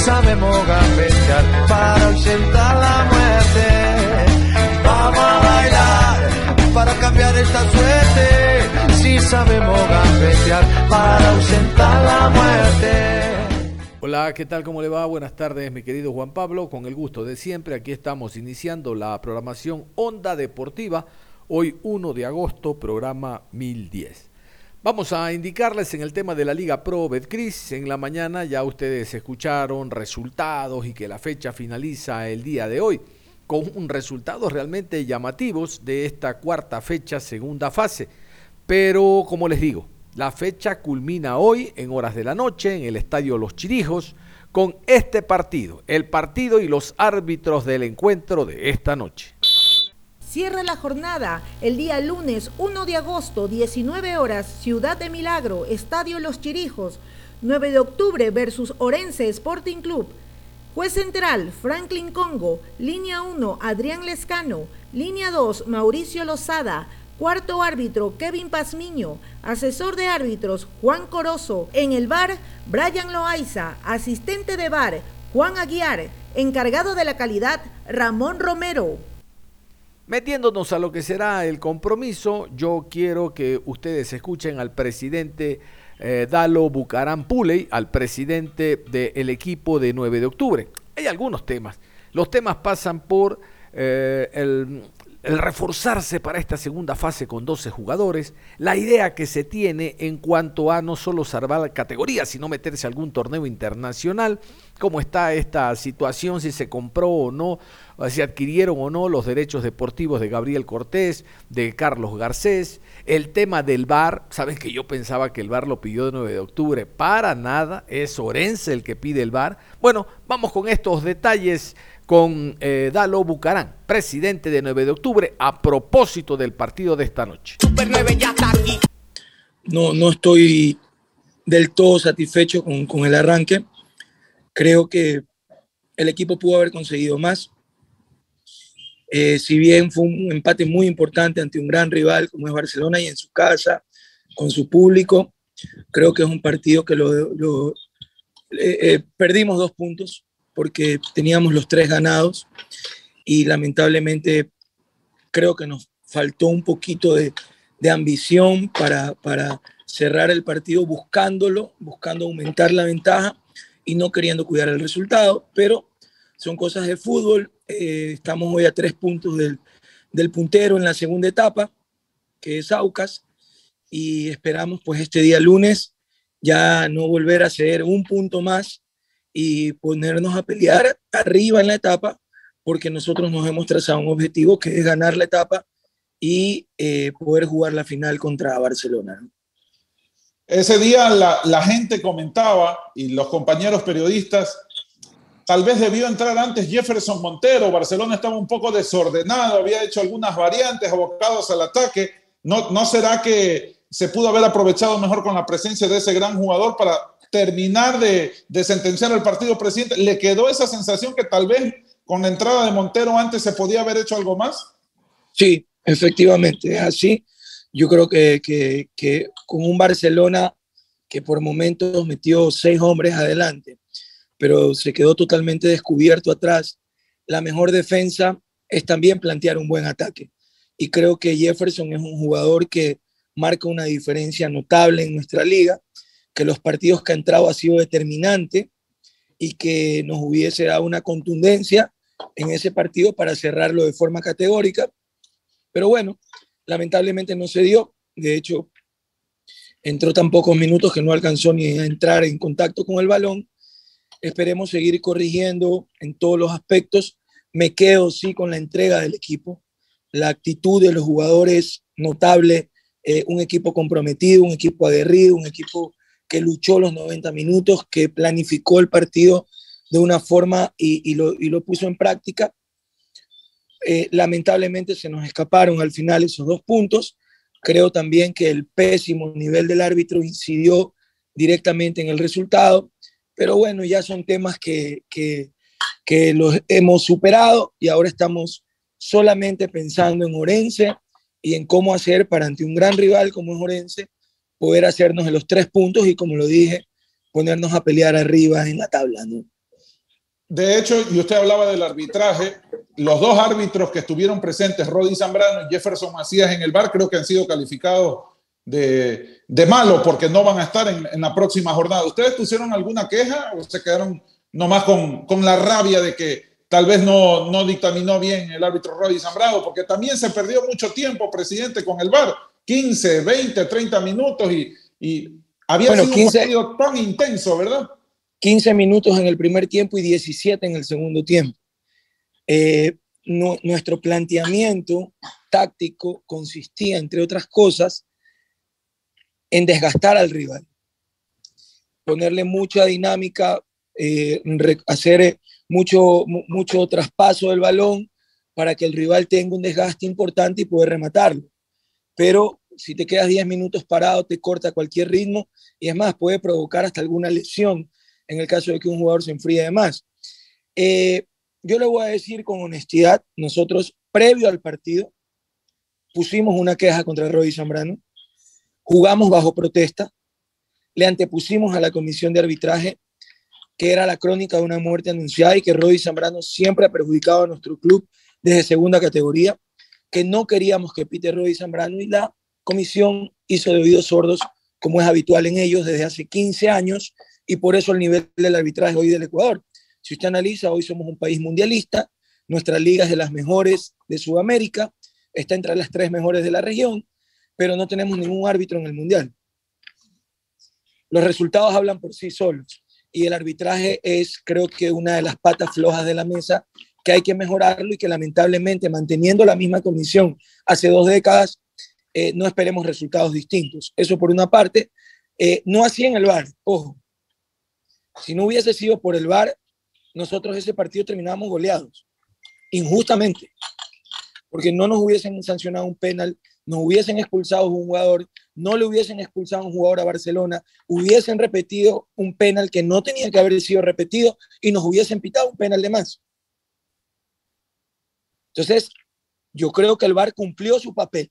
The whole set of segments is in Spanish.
Sabemos gambetear para ausentar la muerte. Vamos a bailar para cambiar esta suerte. Si sabemos gambetear para ausentar la muerte. Hola, ¿qué tal? ¿Cómo le va? Buenas tardes, mi querido Juan Pablo. Con el gusto de siempre, aquí estamos iniciando la programación Onda Deportiva. Hoy 1 de agosto, programa 1010. Vamos a indicarles en el tema de la Liga Pro Betcris. En la mañana ya ustedes escucharon resultados y que la fecha finaliza el día de hoy con un resultados realmente llamativos de esta cuarta fecha, segunda fase. Pero como les digo, la fecha culmina hoy en horas de la noche en el Estadio Los Chirijos con este partido, el partido y los árbitros del encuentro de esta noche. Cierra la jornada el día lunes 1 de agosto, 19 horas, Ciudad de Milagro, Estadio Los Chirijos, 9 de octubre versus Orense Sporting Club. Juez central, Franklin Congo. Línea 1, Adrián Lescano. Línea 2, Mauricio Lozada. Cuarto árbitro, Kevin Pazmiño. Asesor de árbitros, Juan Corozo. En el bar, Brian Loaiza. Asistente de bar, Juan Aguiar. Encargado de la calidad, Ramón Romero. Metiéndonos a lo que será el compromiso, yo quiero que ustedes escuchen al presidente eh, Dalo Bucaram Puley, al presidente del equipo de 9 de octubre. Hay algunos temas. Los temas pasan por eh, el, el reforzarse para esta segunda fase con 12 jugadores, la idea que se tiene en cuanto a no solo salvar categoría, sino meterse a algún torneo internacional, cómo está esta situación, si se compró o no, si adquirieron o no los derechos deportivos de Gabriel Cortés, de Carlos Garcés, el tema del VAR, sabes que yo pensaba que el VAR lo pidió de 9 de octubre, para nada, es Orense el que pide el VAR. Bueno, vamos con estos detalles con eh, Dalo Bucarán, presidente de 9 de octubre, a propósito del partido de esta noche. No, no estoy del todo satisfecho con, con el arranque. Creo que el equipo pudo haber conseguido más. Eh, si bien fue un empate muy importante ante un gran rival como es Barcelona y en su casa, con su público, creo que es un partido que lo, eh, perdimos dos puntos porque teníamos los tres ganados y lamentablemente creo que nos faltó un poquito de, ambición para, para cerrar el partido buscándolo, buscando aumentar la ventaja y no queriendo cuidar el resultado, pero son cosas de fútbol. Eh, estamos hoy a tres puntos del, del, puntero en la segunda etapa, que es Aucas, y esperamos pues este día lunes ya no volver a ceder un punto más y ponernos a pelear arriba en la etapa, porque nosotros nos hemos trazado un objetivo que es ganar la etapa y eh, poder jugar la final contra Barcelona. Ese día la, gente comentaba y los compañeros periodistas, tal vez debió entrar antes Jefferson Montero, Barcelona estaba un poco desordenado, había hecho algunas variantes abocados al ataque, ¿no, no será que se pudo haber aprovechado mejor con la presencia de ese gran jugador para terminar de, sentenciar el partido presidente, ¿le quedó esa sensación que tal vez con la entrada de Montero antes se podía haber hecho algo más? Sí, efectivamente, es así. Yo creo que, que, con un Barcelona que por momentos metió seis hombres adelante, pero se quedó totalmente descubierto atrás, la mejor defensa es también plantear un buen ataque. Y creo que Jefferson es un jugador que marca una diferencia notable en nuestra liga que los partidos que ha entrado ha sido determinante y que nos hubiese dado una contundencia en ese partido para cerrarlo de forma categórica. Pero bueno, lamentablemente no se dio. De hecho, entró tan pocos minutos que no alcanzó ni a entrar en contacto con el balón. Esperemos seguir corrigiendo en todos los aspectos me quedo sí con la entrega del equipo, la actitud de los jugadores notable, eh, un equipo comprometido, un equipo aguerrido, un equipo que luchó los 90 minutos, que planificó el partido de una forma y, lo, puso en práctica. Eh, lamentablemente se nos escaparon al final esos dos puntos. Creo también que el pésimo nivel del árbitro incidió directamente en el resultado, pero bueno, ya son temas que, que, que los hemos superado y ahora estamos solamente pensando en Orense y en cómo hacer para ante un gran rival como es Orense poder hacernos de los tres puntos y como lo dije, ponernos a pelear arriba en la tabla. ¿no? De hecho, y usted hablaba del arbitraje, los dos árbitros que estuvieron presentes, Rodi Zambrano y Jefferson Macías en el bar, creo que han sido calificados de, de malo porque no van a estar en, en, la próxima jornada. ¿Ustedes pusieron alguna queja o se quedaron nomás con, con la rabia de que tal vez no, no dictaminó bien el árbitro Rodi Zambrano? Porque también se perdió mucho tiempo, presidente, con el bar 15, 20, 30 minutos y, y había sido un partido tan intenso, ¿verdad? 15 minutos en el primer tiempo y 17 en el segundo tiempo. Eh, nuestro planteamiento táctico consistía, entre otras cosas, en desgastar al rival, ponerle mucha dinámica, eh, hacer mucho, mucho traspaso del balón para que el rival tenga un desgaste importante y poder rematarlo. Pero si te quedas 10 minutos parado, te corta cualquier ritmo y es más, puede provocar hasta alguna lesión en el caso de que un jugador se enfríe de más. Eh, yo le voy a decir con honestidad, nosotros previo al partido pusimos una queja contra Roy Zambrano, jugamos bajo protesta, le antepusimos a la comisión de arbitraje que era la crónica de una muerte anunciada y que Roy Zambrano siempre ha perjudicado a nuestro club desde segunda categoría, que no queríamos que pite Roy Zambrano y la comisión hizo de oídos sordos, como es habitual en ellos desde hace 15 años, y por eso el nivel del arbitraje hoy del Ecuador. Si usted analiza, hoy somos un país mundialista, nuestra liga es de las mejores de Sudamérica, está entre las tres mejores de la región, pero no tenemos ningún árbitro en el mundial. Los resultados hablan por sí solos y el arbitraje es, creo que, una de las patas flojas de la mesa que hay que mejorarlo y que lamentablemente manteniendo la misma comisión hace dos décadas, eh, no esperemos resultados distintos. Eso por una parte. Eh, no así en el VAR, ojo. Si no hubiese sido por el VAR, nosotros ese partido terminábamos goleados, injustamente, porque no nos hubiesen sancionado un penal, nos hubiesen expulsado un jugador, no le hubiesen expulsado a un jugador a Barcelona, hubiesen repetido un penal que no tenía que haber sido repetido y nos hubiesen pitado un penal de más. Entonces, yo creo que el VAR cumplió su papel.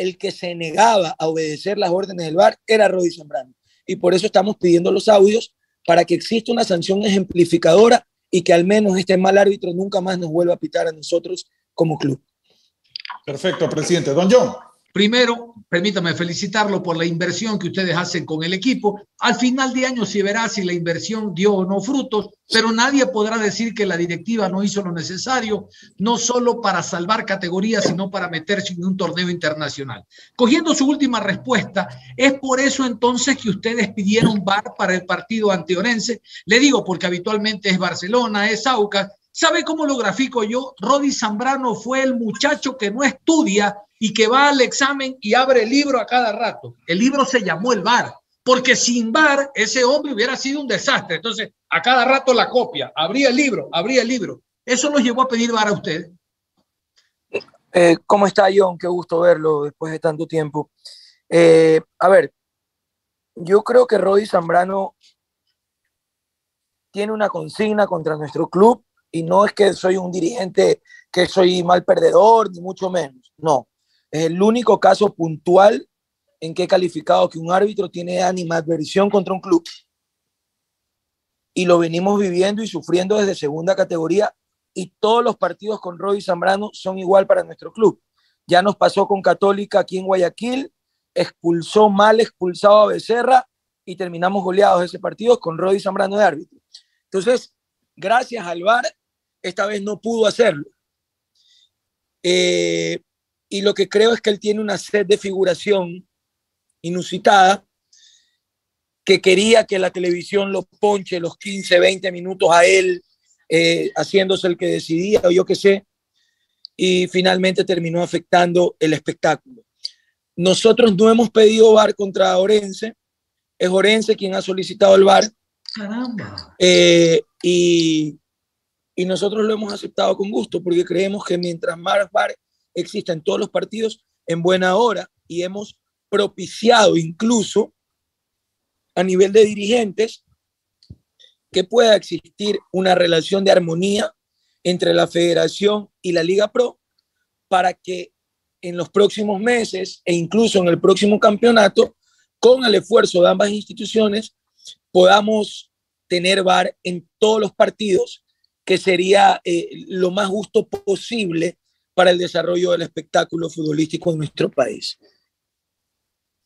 El que se negaba a obedecer las órdenes del VAR era Rodi Zambrano. Y por eso estamos pidiendo los audios para que exista una sanción ejemplificadora y que al menos este mal árbitro nunca más nos vuelva a pitar a nosotros como club. Perfecto, presidente. Don John. Primero, permítame felicitarlo por la inversión que ustedes hacen con el equipo. Al final de año se verá si la inversión dio o no frutos, pero nadie podrá decir que la directiva no hizo lo necesario, no solo para salvar categorías, sino para meterse en un torneo internacional. Cogiendo su última respuesta, es por eso entonces que ustedes pidieron VAR para el partido anteorense. Le digo porque habitualmente es Barcelona, es Aucas. ¿Sabe cómo lo grafico yo? Rodi Zambrano fue el muchacho que no estudia y que va al examen y abre el libro a cada rato. El libro se llamó el bar, porque sin bar ese hombre hubiera sido un desastre. Entonces, a cada rato la copia, abría el libro, abría el libro. Eso nos llevó a pedir bar a usted. Eh, ¿Cómo está, John? Qué gusto verlo después de tanto tiempo. Eh, a ver, yo creo que Rodi Zambrano tiene una consigna contra nuestro club y no es que soy un dirigente que soy mal perdedor, ni mucho menos. No, es el único caso puntual en que he calificado que un árbitro tiene animadversión contra un club. Y lo venimos viviendo y sufriendo desde segunda categoría y todos los partidos con Roy Zambrano son igual para nuestro club. Ya nos pasó con Católica aquí en Guayaquil, expulsó mal expulsado a Becerra y terminamos goleados ese partido con Roy Zambrano de árbitro. Entonces, gracias al VAR, esta vez no pudo hacerlo. Eh, y lo que creo es que él tiene una sed de figuración inusitada, que quería que la televisión lo ponche los 15, 20 minutos a él eh, haciéndose el que decidía o yo qué sé, y finalmente terminó afectando el espectáculo. Nosotros no hemos pedido VAR contra Orense, es Orense quien ha solicitado el VAR. Caramba. Eh, y, y nosotros lo hemos aceptado con gusto porque creemos que mientras más VAR exista en todos los partidos, en buena hora, y hemos propiciado incluso a nivel de dirigentes que pueda existir una relación de armonía entre la federación y la Liga Pro para que en los próximos meses e incluso en el próximo campeonato, con el esfuerzo de ambas instituciones, podamos tener VAR en todos los partidos, que sería eh, lo más justo posible para el desarrollo del espectáculo futbolístico en nuestro país.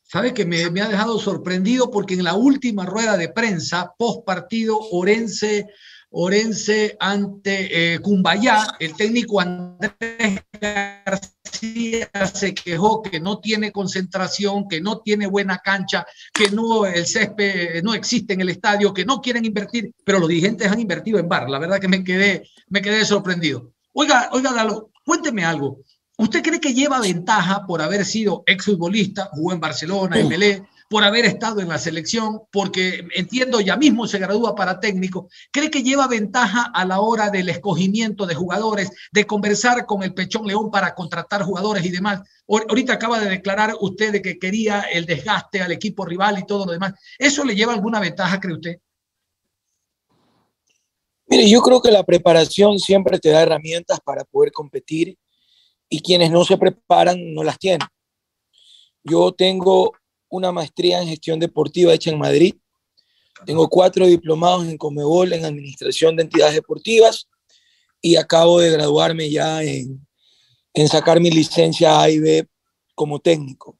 ¿Sabe que me, ha dejado sorprendido? Porque en la última rueda de prensa, post partido, Orense, Orense ante eh, Cumbayá, el técnico Andrés García se quejó que no tiene concentración, que no tiene buena cancha, que no el césped no existe en el estadio, que no quieren invertir, pero los dirigentes han invertido en bar. La verdad que me quedé, me quedé sorprendido. Oiga, oiga, Dalo, cuénteme algo. ¿Usted cree que lleva ventaja por haber sido exfutbolista, jugó en Barcelona, en Belé, por haber estado en la selección, porque entiendo ya mismo se gradúa para técnico? ¿Cree que lleva ventaja a la hora del escogimiento de jugadores, de conversar con el Pechón León para contratar jugadores y demás? Ahorita acaba de declarar usted de que quería el desgaste al equipo rival y todo lo demás. ¿Eso le lleva alguna ventaja, cree usted? Mire, yo creo que la preparación siempre te da herramientas para poder competir y quienes no se preparan no las tienen. Yo tengo una maestría en gestión deportiva hecha en Madrid, tengo cuatro diplomados en Comebol en administración de entidades deportivas y acabo de graduarme ya en, en sacar mi licencia A y B como técnico.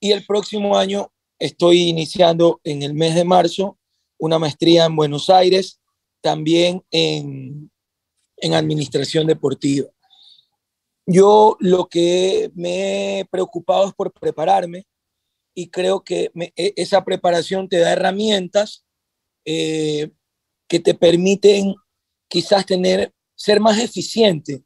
Y el próximo año estoy iniciando en el mes de marzo una maestría en Buenos Aires, también en, en administración deportiva. Yo lo que me he preocupado es por prepararme y creo que e, esa preparación te da herramientas eh, que te permiten quizás tener, ser más eficiente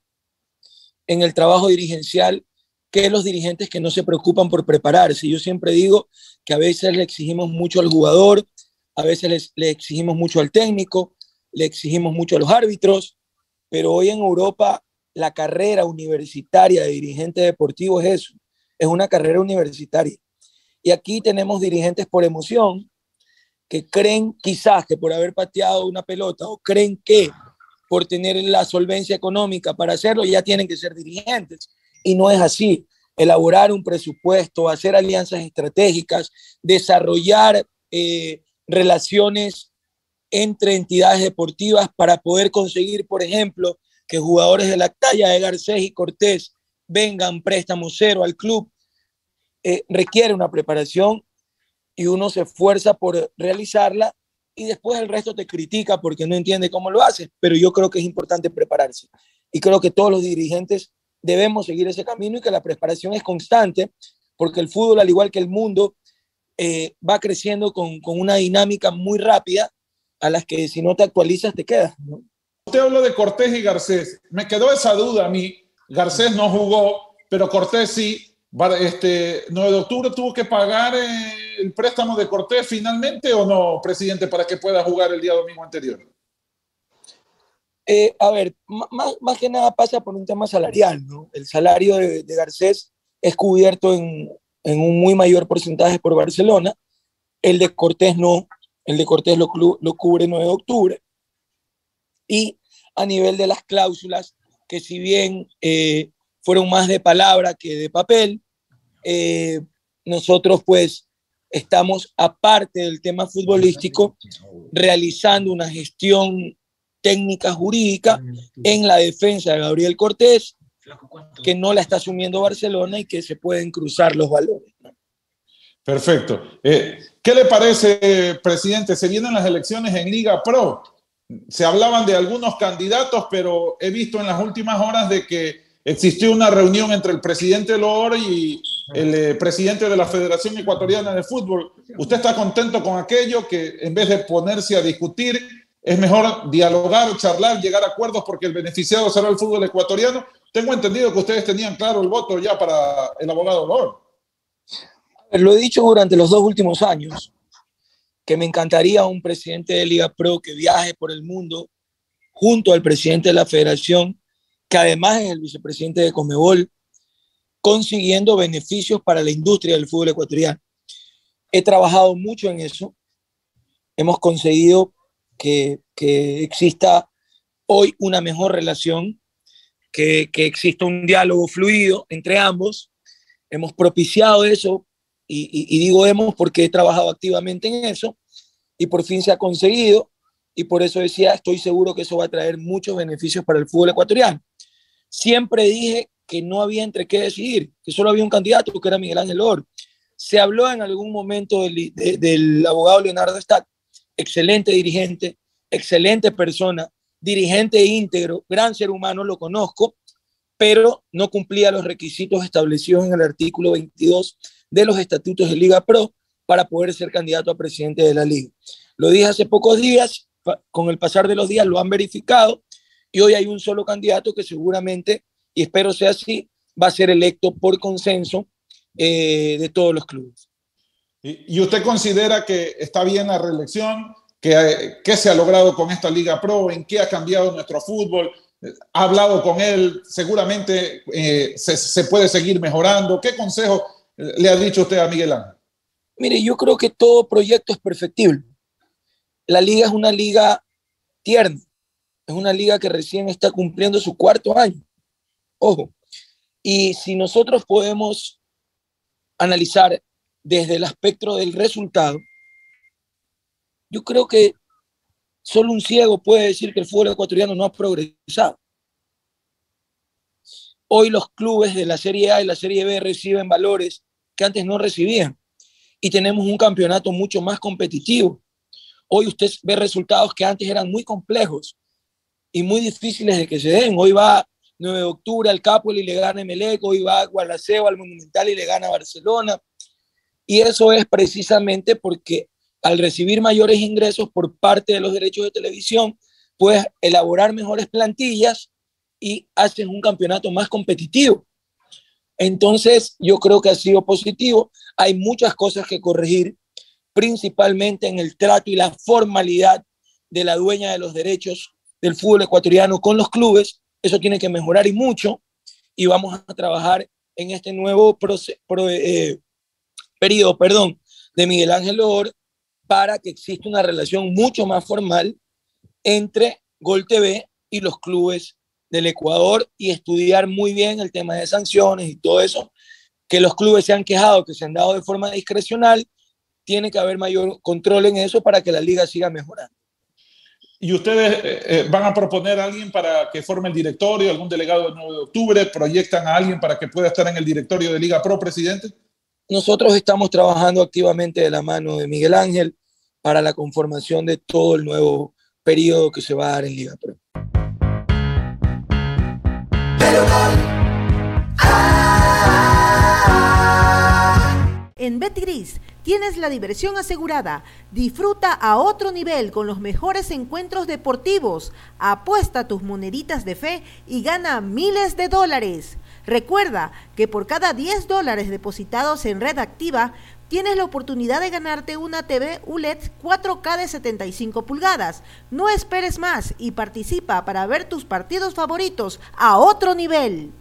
en el trabajo dirigencial que los dirigentes que no se preocupan por prepararse. Yo siempre digo que a veces le exigimos mucho al jugador, a veces le exigimos mucho al técnico, le exigimos mucho a los árbitros, pero hoy en Europa la carrera universitaria de dirigente deportivo es eso, es una carrera universitaria. Y aquí tenemos dirigentes por emoción que creen quizás que por haber pateado una pelota o creen que por tener la solvencia económica para hacerlo ya tienen que ser dirigentes. Y no es así. Elaborar un presupuesto, hacer alianzas estratégicas, desarrollar eh, relaciones entre entidades deportivas para poder conseguir, por ejemplo, que jugadores de la talla de Garcés y Cortés vengan préstamo cero al club, eh, requiere una preparación y uno se esfuerza por realizarla y después el resto te critica porque no entiende cómo lo haces, pero yo creo que es importante prepararse. Y creo que todos los dirigentes debemos seguir ese camino y que la preparación es constante porque el fútbol, al igual que el mundo, eh, va creciendo con, con, una dinámica muy rápida a las que si no te actualizas te quedas. ¿no? Usted habló de Cortés y Garcés. Me quedó esa duda a mí. Garcés no jugó, pero Cortés sí. Este, 9 de octubre tuvo que pagar eh, el préstamo de Cortés finalmente o no, presidente, para que pueda jugar el día domingo anterior. Eh, a ver, más, más, que nada pasa por un tema salarial, ¿no? El salario de, de Garcés es cubierto en, en, un muy mayor porcentaje por Barcelona, el de Cortés no, el de Cortés lo, lo cubre 9 de octubre. Y a nivel de las cláusulas, que si bien eh, fueron más de palabra que de papel, eh, nosotros pues estamos aparte del tema futbolístico realizando una gestión técnica jurídica en la defensa de Gabriel Cortés, que no la está asumiendo Barcelona y que se pueden cruzar los valores. Perfecto. Eh, ¿Qué le parece, presidente? Se vienen las elecciones en Liga Pro se hablaban de algunos candidatos, pero he visto en las últimas horas de que existió una reunión entre el presidente Loor y el eh, presidente de la Federación Ecuatoriana de Fútbol. ¿Usted está contento con aquello que en vez de ponerse a discutir, es mejor dialogar, charlar, llegar a acuerdos porque el beneficiado será el fútbol ecuatoriano. Tengo entendido que ustedes tenían claro el voto ya para el abogado Lor. Lo he dicho durante los dos últimos años, que me encantaría un presidente de Liga Pro que viaje por el mundo junto al presidente de la federación, que además es el vicepresidente de Comebol, consiguiendo beneficios para la industria del fútbol ecuatoriano. He trabajado mucho en eso. Hemos conseguido que, que exista hoy una mejor relación, que, que exista un diálogo fluido entre ambos. Hemos propiciado eso y, digo hemos porque he trabajado activamente en eso y por fin se ha conseguido y por eso decía, estoy seguro que eso va a traer muchos beneficios para el fútbol ecuatoriano. Siempre dije que no había entre qué decidir, que solo había un candidato, que era Miguel Ángel Or. Se habló en algún momento del, del abogado Leonardo Stack, excelente dirigente, excelente persona, dirigente íntegro, gran ser humano, lo conozco, pero no cumplía los requisitos establecidos en el artículo 22 de los estatutos de Liga Pro para poder ser candidato a presidente de la liga. Lo dije hace pocos días, con el pasar de los días lo han verificado y hoy hay un solo candidato que seguramente, y espero sea así, va a ser electo por consenso eh, de todos los clubes. ¿Y usted considera que está bien la reelección? ¿Qué, ¿Qué se ha logrado con esta Liga Pro? ¿En qué ha cambiado nuestro fútbol? ¿Ha hablado con él? Seguramente eh, se, se, puede seguir mejorando. ¿Qué consejo le ha dicho usted a Miguel Ángel? Mire, yo creo que todo proyecto es perfectible. La liga es una liga tierna, es una liga que recién está cumpliendo su cuarto año. Ojo, y si nosotros podemos analizar desde el aspecto del resultado, yo creo que solo un ciego puede decir que el fútbol ecuatoriano no ha progresado. Hoy los clubes de la Serie A y la Serie B reciben valores que antes no recibían y tenemos un campeonato mucho más competitivo. Hoy usted ve resultados que antes eran muy complejos y muy difíciles de que se den. Hoy va 9 de octubre al Capoli y le gana Emelec, hoy va a Gualaceo al Monumental y le gana Barcelona. Y eso es precisamente porque al recibir mayores ingresos por parte de los derechos de televisión, puedes elaborar mejores plantillas y haces un campeonato más competitivo. Entonces, yo creo que ha sido positivo. Hay muchas cosas que corregir, principalmente en el trato y la formalidad de la dueña de los derechos del fútbol ecuatoriano con los clubes. Eso tiene que mejorar y mucho. Y vamos a trabajar en este nuevo eh, periodo perdón, de Miguel Ángel Or para que exista una relación mucho más formal entre Gol TV y los clubes del Ecuador y estudiar muy bien el tema de sanciones y todo eso, que los clubes se han quejado, que se han dado de forma discrecional, tiene que haber mayor control en eso para que la liga siga mejorando. ¿Y ustedes eh, eh, van a proponer a alguien para que forme el directorio, algún delegado del 9 de octubre? ¿Proyectan a alguien para que pueda estar en el directorio de Liga Pro, presidente? Nosotros estamos trabajando activamente de la mano de Miguel Ángel para la conformación de todo el nuevo periodo que se va a dar en Liga Pro. En Betgris tienes la diversión asegurada. Disfruta a otro nivel con los mejores encuentros deportivos. Apuesta tus moneditas de fe y gana miles de dólares. Recuerda que por cada 10 dólares depositados en red activa, tienes la oportunidad de ganarte una TV ULED 4K de 75 pulgadas. No esperes más y participa para ver tus partidos favoritos a otro nivel.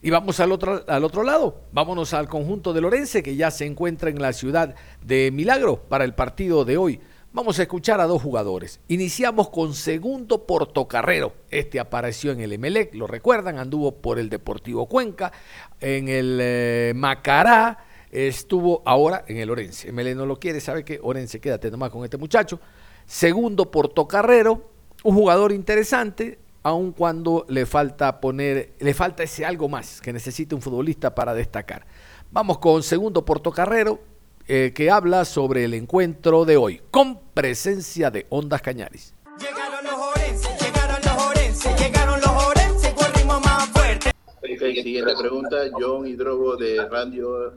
Y vamos al otro, al otro lado, vámonos al conjunto de Lorense que ya se encuentra en la ciudad de Milagro para el partido de hoy. Vamos a escuchar a dos jugadores. Iniciamos con Segundo Portocarrero. Este apareció en el Emelec, lo recuerdan, anduvo por el Deportivo Cuenca, en el eh, Macará, estuvo ahora en el Orense. Emelec no lo quiere, sabe que Orense, quédate nomás con este muchacho. Segundo Portocarrero, un jugador interesante, aun cuando le falta poner, le falta ese algo más que necesita un futbolista para destacar. Vamos con Segundo Portocarrero, eh, que habla sobre el encuentro de hoy, con presencia de Ondas Cañaris. Llegaron los orenses, llegaron los orenses, llegaron los orenses con ritmo más fuerte. Ok, siguiente pregunta, John Hidrogo de Radio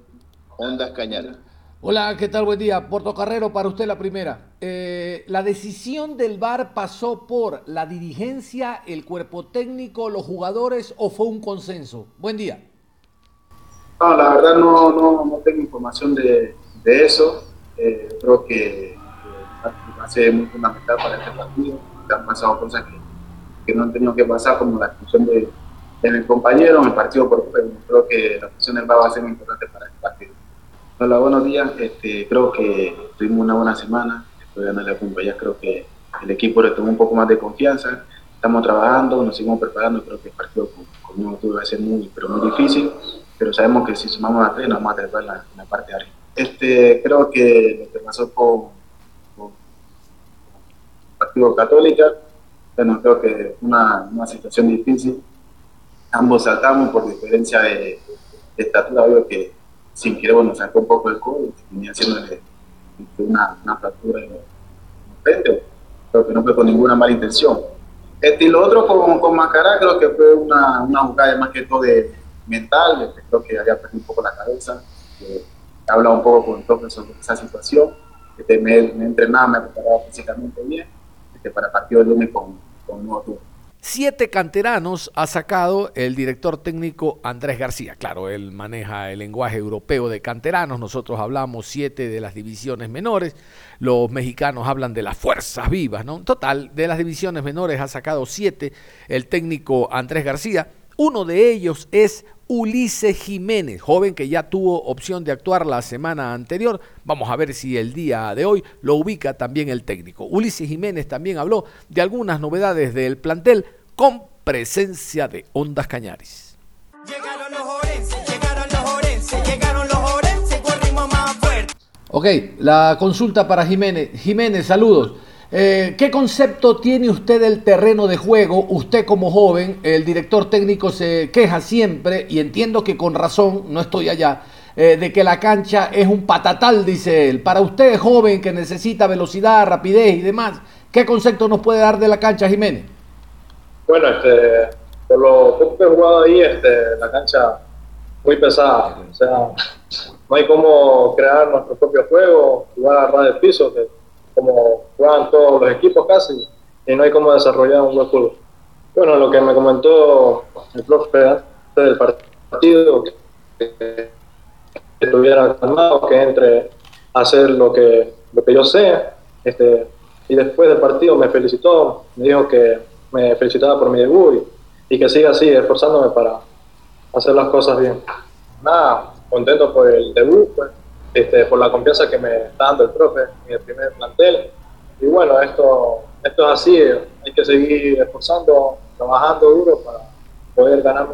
Ondas Cañares. Hola, ¿qué tal? Buen día. Carrero, para usted la primera. Eh, ¿La decisión del VAR pasó por la dirigencia, el cuerpo técnico, los jugadores o fue un consenso? Buen día. No, la verdad no, no, no tengo información de, de eso. Eh, creo que, va a ser muy fundamental para este partido. Han pasado cosas que, que no han tenido que pasar, como la expulsión de, de mi compañero en el partido por Creo que la expulsión del VAR va a ser muy importante para este partido. Hola, buenos días. Este, creo que tuvimos una buena semana. Después de ganarle a ya creo que el equipo retomó un poco más de confianza. Estamos trabajando, nos seguimos preparando. Creo que el partido con, con va a ser muy, pero muy difícil. Pero sabemos que si sumamos a tres, nos vamos a trepar en la, parte de arriba. Este, creo que lo que pasó con, el Partido Católica, bueno, creo que una, una situación difícil. Ambos saltamos por diferencia de, estatura, obvio que sin querer, bueno, sacó un poco el codo venía haciéndole una, una fractura en frente, pero que no fue con ninguna mala intención. Este, y lo otro con, con Macará creo que fue una, una jugada más que todo de mental, este, creo que había perdido un poco la cabeza, he hablado un poco con profe sobre esa situación, me, me entrenaba, me preparaba físicamente bien, este, para partido del lunes con, con nuevo turno. Siete canteranos ha sacado el director técnico Andrés García. Claro, él maneja el lenguaje europeo de canteranos. Nosotros hablamos siete de las divisiones menores. Los mexicanos hablan de las fuerzas vivas, ¿no? Total, de las divisiones menores ha sacado siete el técnico Andrés García. Uno de ellos es Ulises Jiménez, joven que ya tuvo opción de actuar la semana anterior. Vamos a ver si el día de hoy lo ubica también el técnico. Ulises Jiménez también habló de algunas novedades del plantel con presencia de Ondas Cañaris. Llegaron los orenses, llegaron los orenses, llegaron los orenses más fuerte. Ok, la consulta para Jiménez. Jiménez, saludos. Eh, ¿Qué concepto tiene usted del terreno de juego? Usted como joven, el director técnico se queja siempre, y entiendo que con razón, no estoy allá, eh, de que la cancha es un patatal, dice él. Para usted, joven, que necesita velocidad, rapidez y demás, ¿qué concepto nos puede dar de la cancha, Jiménez? Bueno, este, por lo poco que he jugado ahí, este, la cancha muy pesada. O sea, no hay cómo crear nuestro propio juego, jugar a ras de piso, que como juegan todos los equipos casi, y no hay cómo desarrollar un buen fútbol. Bueno, lo que me comentó el profe antes del partido, que, estuviera calmado, que entre a hacer lo que, lo que yo sé, este, y después del partido me felicitó, me dijo que me felicitaba por mi debut y, que siga así, esforzándome para hacer las cosas bien. Nada, contento por el debut, pues, este, por la confianza que me está dando el profe en el primer plantel. Y bueno, esto, esto es así, hay que seguir esforzando, trabajando duro para poder ganar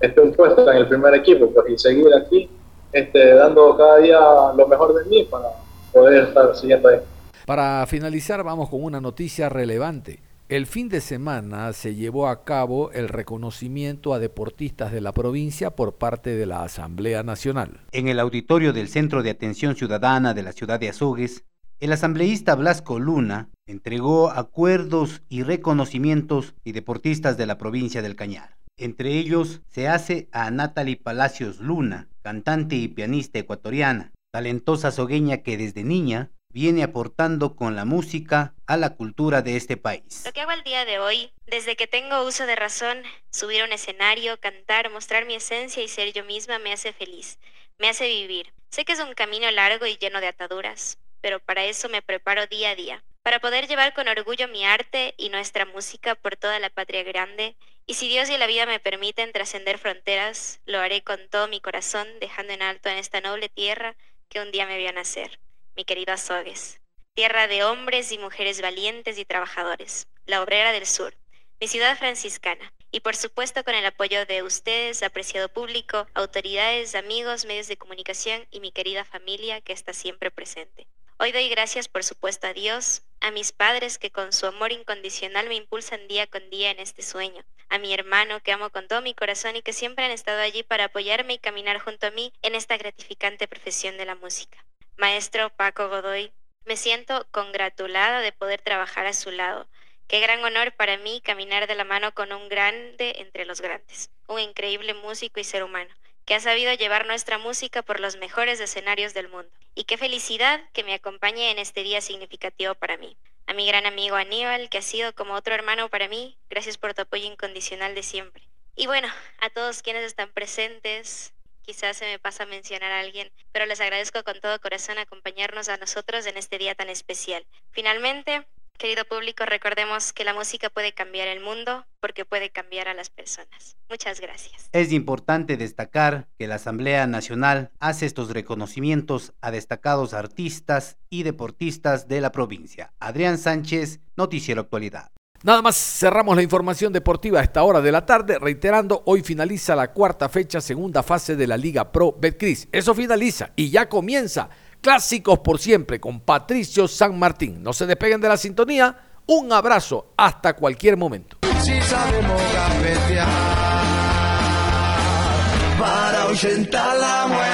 este, puesto en el primer equipo pues, y seguir aquí este, dando cada día lo mejor de mí para poder estar siguiendo ahí. Para finalizar, vamos con una noticia relevante. El fin de semana se llevó a cabo el reconocimiento a deportistas de la provincia por parte de la Asamblea Nacional. En el auditorio del Centro de Atención Ciudadana de la ciudad de Azogues, el asambleísta Blasco Luna entregó acuerdos y reconocimientos y deportistas de la provincia del Cañar. Entre ellos se hace a Natalie Palacios Luna, cantante y pianista ecuatoriana, talentosa sogueña que desde niña viene aportando con la música a la cultura de este país. Lo que hago al día de hoy, desde que tengo uso de razón, subir a un escenario, cantar, mostrar mi esencia y ser yo misma me hace feliz, me hace vivir. Sé que es un camino largo y lleno de ataduras, pero para eso me preparo día a día, para poder llevar con orgullo mi arte y nuestra música por toda la patria grande, y si Dios y la vida me permiten trascender fronteras, lo haré con todo mi corazón, dejando en alto en esta noble tierra que un día me vio nacer mi querido Azogues, tierra de hombres y mujeres valientes y trabajadores, la obrera del sur, mi ciudad franciscana, y por supuesto con el apoyo de ustedes, apreciado público, autoridades, amigos, medios de comunicación y mi querida familia que está siempre presente. Hoy doy gracias por supuesto a Dios, a mis padres que con su amor incondicional me impulsan día con día en este sueño, a mi hermano que amo con todo mi corazón y que siempre han estado allí para apoyarme y caminar junto a mí en esta gratificante profesión de la música. Maestro Paco Godoy, me siento congratulada de poder trabajar a su lado. Qué gran honor para mí caminar de la mano con un grande entre los grandes, un increíble músico y ser humano, que ha sabido llevar nuestra música por los mejores escenarios del mundo. Y qué felicidad que me acompañe en este día significativo para mí. A mi gran amigo Aníbal, que ha sido como otro hermano para mí, gracias por tu apoyo incondicional de siempre. Y bueno, a todos quienes están presentes, quizás se me pasa mencionar a alguien, pero les agradezco con todo corazón acompañarnos a nosotros en este día tan especial. Finalmente, Querido público, recordemos que la música puede cambiar el mundo porque puede cambiar a las personas. Muchas gracias. Es importante destacar que la Asamblea Nacional hace estos reconocimientos a destacados artistas y deportistas de la provincia. Adrián Sánchez, Noticiero Actualidad. Nada más cerramos la información deportiva a esta hora de la tarde, reiterando, hoy finaliza la cuarta fecha, segunda fase de la Liga Pro Betcris. Eso finaliza y ya comienza Clásicos por siempre con Patricio San Martín. No se despeguen de la sintonía. Un abrazo hasta cualquier momento. Si sabemos para la muerte.